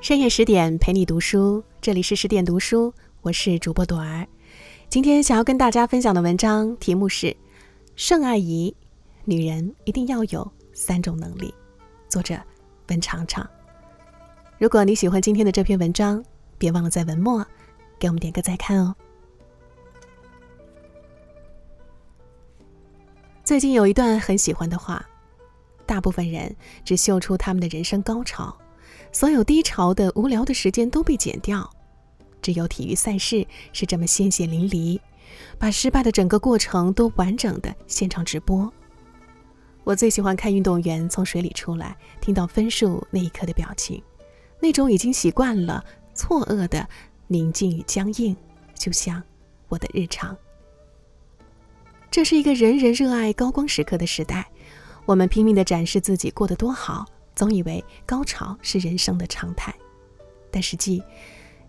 深夜十点陪你读书，这里是十点读书，我是主播朵儿。今天想要跟大家分享的文章题目是《盛爱仪》，女人一定要有三种能力。作者文长长。如果你喜欢今天的这篇文章，别忘了在文末给我们点个再看哦。最近有一段很喜欢的话：大部分人只秀出他们的人生高潮。所有低潮的无聊的时间都被剪掉，只有体育赛事是这么鲜血淋漓，把失败的整个过程都完整的现场直播。我最喜欢看运动员从水里出来，听到分数那一刻的表情，那种已经习惯了错愕的宁静与僵硬，就像我的日常。这是一个人人热爱高光时刻的时代，我们拼命的展示自己过得多好。总以为高潮是人生的常态，但实际，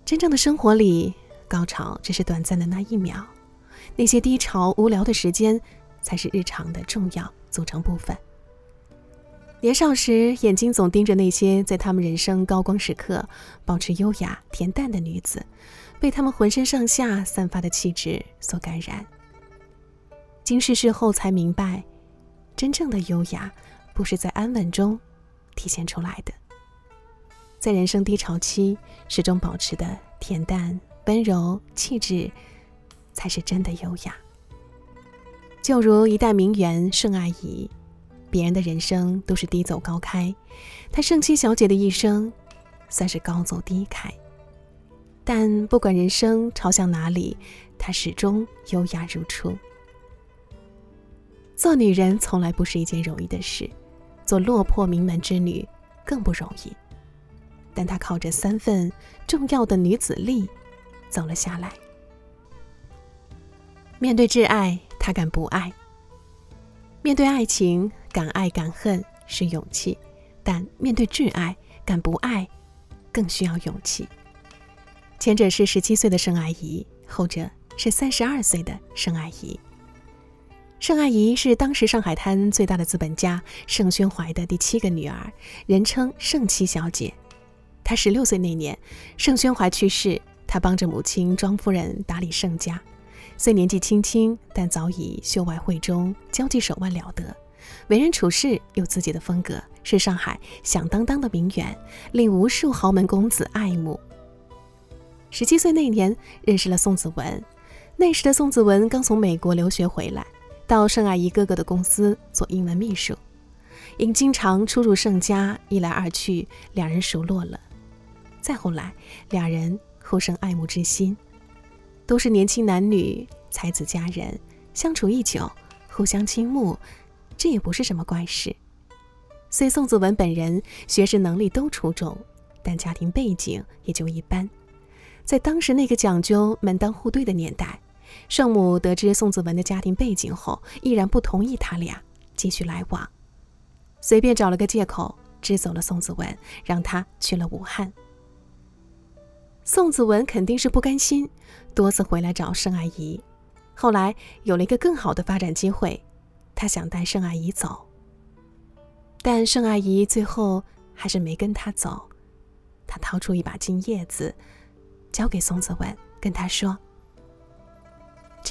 真正的生活里，高潮只是短暂的那一秒，那些低潮、无聊的时间，才是日常的重要组成部分。年少时，眼睛总盯着那些在他们人生高光时刻保持优雅恬淡的女子，被她们浑身上下散发的气质所感染。经世事后才明白，真正的优雅，不是在安稳中。体现出来的，在人生低潮期始终保持的恬淡、温柔气质，才是真的优雅。就如一代名媛盛爱仪，别人的人生都是低走高开，她盛七小姐的一生算是高走低开。但不管人生朝向哪里，她始终优雅如初。做女人从来不是一件容易的事。做落魄名门之女更不容易，但她靠着三份重要的女子力走了下来。面对挚爱，她敢不爱；面对爱情，敢爱敢恨是勇气，但面对挚爱，敢不爱更需要勇气。前者是十七岁的盛爱仪，后者是三十二岁的盛爱仪。盛爱仪是当时上海滩最大的资本家盛宣怀的第七个女儿，人称盛七小姐。她十六岁那年，盛宣怀去世，她帮着母亲庄夫人打理盛家。虽年纪轻轻，但早已秀外慧中，交际手腕了得，为人处事有自己的风格，是上海响当当的名媛，令无数豪门公子爱慕。十七岁那年，认识了宋子文。那时的宋子文刚从美国留学回来。到盛阿姨哥哥的公司做英文秘书，因经常出入盛家，一来二去，两人熟络了。再后来，两人互生爱慕之心，都是年轻男女，才子佳人，相处一久，互相倾慕，这也不是什么怪事。虽宋子文本人学识能力都出众，但家庭背景也就一般，在当时那个讲究门当户对的年代。圣母得知宋子文的家庭背景后，依然不同意他俩继续来往，随便找了个借口支走了宋子文，让他去了武汉。宋子文肯定是不甘心，多次回来找盛阿姨。后来有了一个更好的发展机会，他想带盛阿姨走，但盛阿姨最后还是没跟他走。他掏出一把金叶子，交给宋子文，跟他说。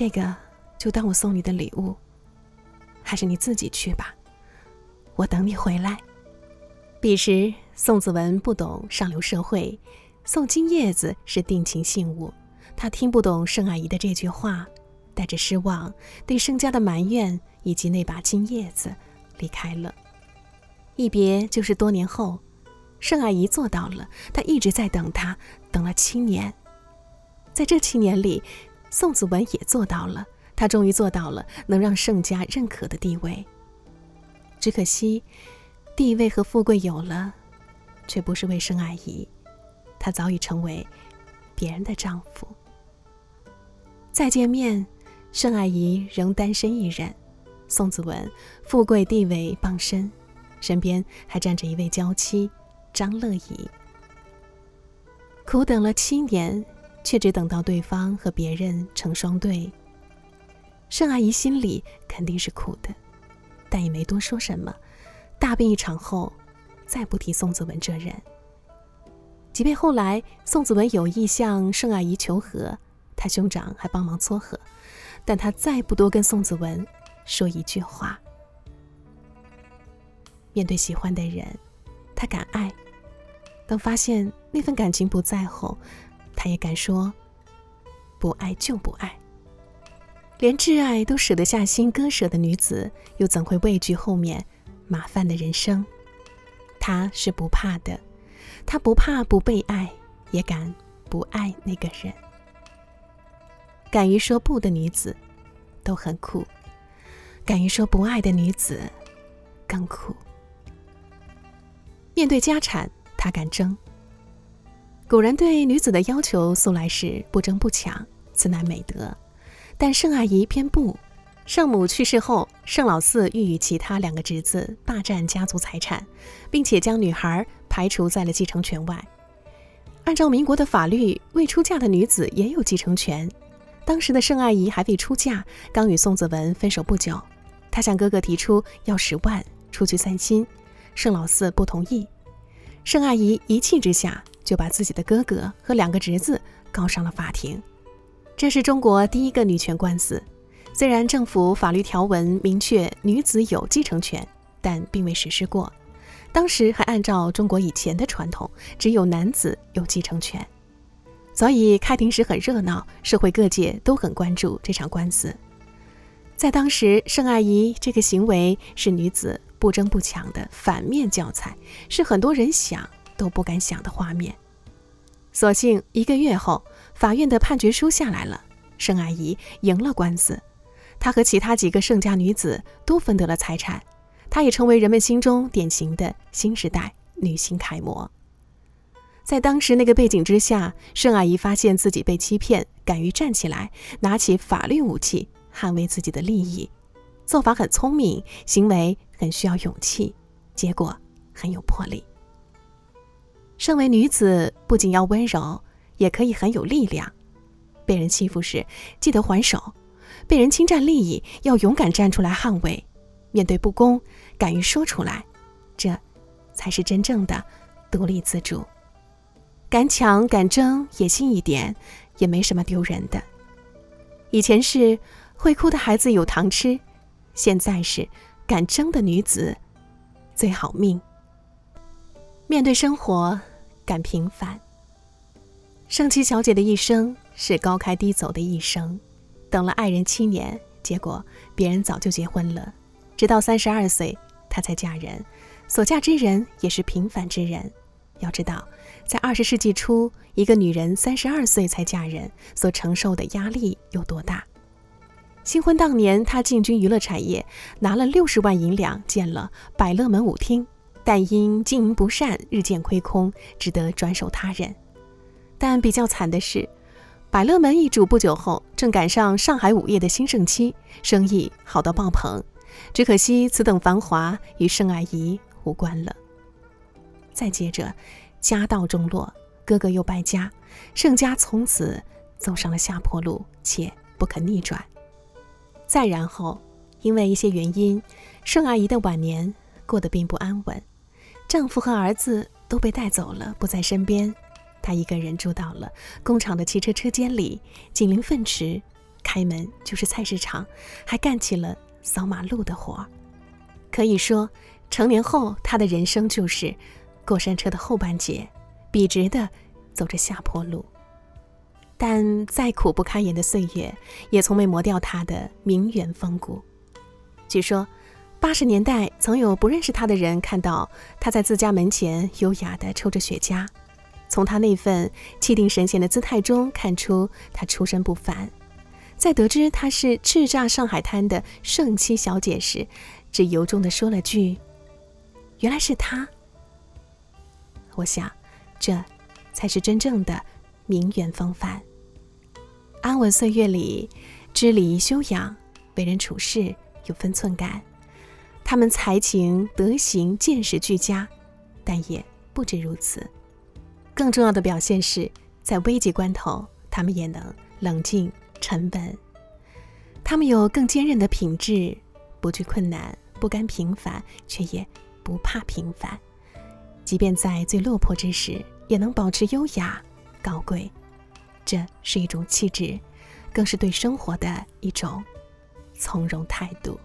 这个就当我送你的礼物，还是你自己去吧，我等你回来。彼时宋子文不懂上流社会，送金叶子是定情信物，他听不懂盛阿姨的这句话，带着失望、对盛家的埋怨以及那把金叶子离开了。一别就是多年后，盛阿姨做到了，她一直在等他，等了七年，在这七年里。宋子文也做到了，他终于做到了能让盛家认可的地位。只可惜，地位和富贵有了，却不是为盛爱仪，她早已成为别人的丈夫。再见面，盛爱仪仍单身一人，宋子文富贵地位傍身，身边还站着一位娇妻张乐怡。苦等了七年。却只等到对方和别人成双对，盛阿姨心里肯定是苦的，但也没多说什么。大病一场后，再不提宋子文这人。即便后来宋子文有意向盛阿姨求和，他兄长还帮忙撮合，但他再不多跟宋子文说一句话。面对喜欢的人，他敢爱；当发现那份感情不在后，他也敢说：“不爱就不爱。”连挚爱都舍得下心割舍的女子，又怎会畏惧后面麻烦的人生？她是不怕的，她不怕不被爱，也敢不爱那个人。敢于说不的女子，都很酷；敢于说不爱的女子，更酷。面对家产，她敢争。古人对女子的要求素来是不争不抢，此乃美德。但盛阿姨偏不。圣母去世后，盛老四欲与其他两个侄子霸占家族财产，并且将女孩排除在了继承权外。按照民国的法律，未出嫁的女子也有继承权。当时的盛阿姨还未出嫁，刚与宋子文分手不久，她向哥哥提出要十万出去散心，盛老四不同意。盛阿姨一气之下，就把自己的哥哥和两个侄子告上了法庭。这是中国第一个女权官司。虽然政府法律条文明确女子有继承权，但并未实施过。当时还按照中国以前的传统，只有男子有继承权。所以开庭时很热闹，社会各界都很关注这场官司。在当时，盛阿姨这个行为是女子不争不抢的反面教材，是很多人想都不敢想的画面。所幸一个月后。法院的判决书下来了，盛阿姨赢了官司，她和其他几个盛家女子都分得了财产，她也成为人们心中典型的新时代女性楷模。在当时那个背景之下，盛阿姨发现自己被欺骗，敢于站起来，拿起法律武器捍卫自己的利益，做法很聪明，行为很需要勇气，结果很有魄力。身为女子，不仅要温柔。也可以很有力量。被人欺负时，记得还手；被人侵占利益，要勇敢站出来捍卫。面对不公，敢于说出来，这才是真正的独立自主。敢抢敢争，野心一点，也没什么丢人的。以前是会哭的孩子有糖吃，现在是敢争的女子最好命。面对生活，敢平凡。盛七小姐的一生是高开低走的一生，等了爱人七年，结果别人早就结婚了，直到三十二岁她才嫁人，所嫁之人也是平凡之人。要知道，在二十世纪初，一个女人三十二岁才嫁人，所承受的压力有多大？新婚当年，他进军娱乐产业，拿了六十万银两建了百乐门舞厅，但因经营不善，日渐亏空，只得转手他人。但比较惨的是，百乐门易主不久后，正赶上上海舞业的兴盛期，生意好到爆棚。只可惜此等繁华与盛阿姨无关了。再接着，家道中落，哥哥又败家，盛家从此走上了下坡路，且不可逆转。再然后，因为一些原因，盛阿姨的晚年过得并不安稳，丈夫和儿子都被带走了，不在身边。她一个人住到了工厂的汽车车间里，紧邻粪池，开门就是菜市场，还干起了扫马路的活儿。可以说，成年后她的人生就是过山车的后半截，笔直的走着下坡路。但再苦不堪言的岁月，也从没磨掉她的名媛风骨。据说，八十年代曾有不认识她的人看到她在自家门前优雅的抽着雪茄。从他那份气定神闲的姿态中看出他出身不凡，在得知他是叱咤上海滩的盛七小姐时，只由衷地说了句：“原来是他。”我想，这才是真正的名媛风范。安稳岁月里，知礼仪修养，为人处事有分寸感。他们才情、德行、见识俱佳，但也不止如此。更重要的表现是，在危急关头，他们也能冷静沉稳。他们有更坚韧的品质，不惧困难，不甘平凡，却也不怕平凡。即便在最落魄之时，也能保持优雅、高贵。这是一种气质，更是对生活的一种从容态度。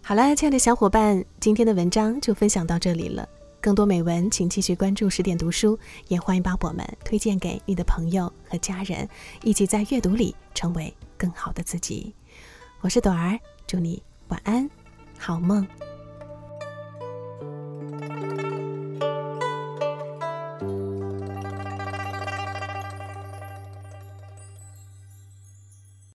好了，亲爱的小伙伴，今天的文章就分享到这里了。更多美文，请继续关注十点读书，也欢迎把我们推荐给你的朋友和家人，一起在阅读里成为更好的自己。我是朵儿，祝你晚安，好梦。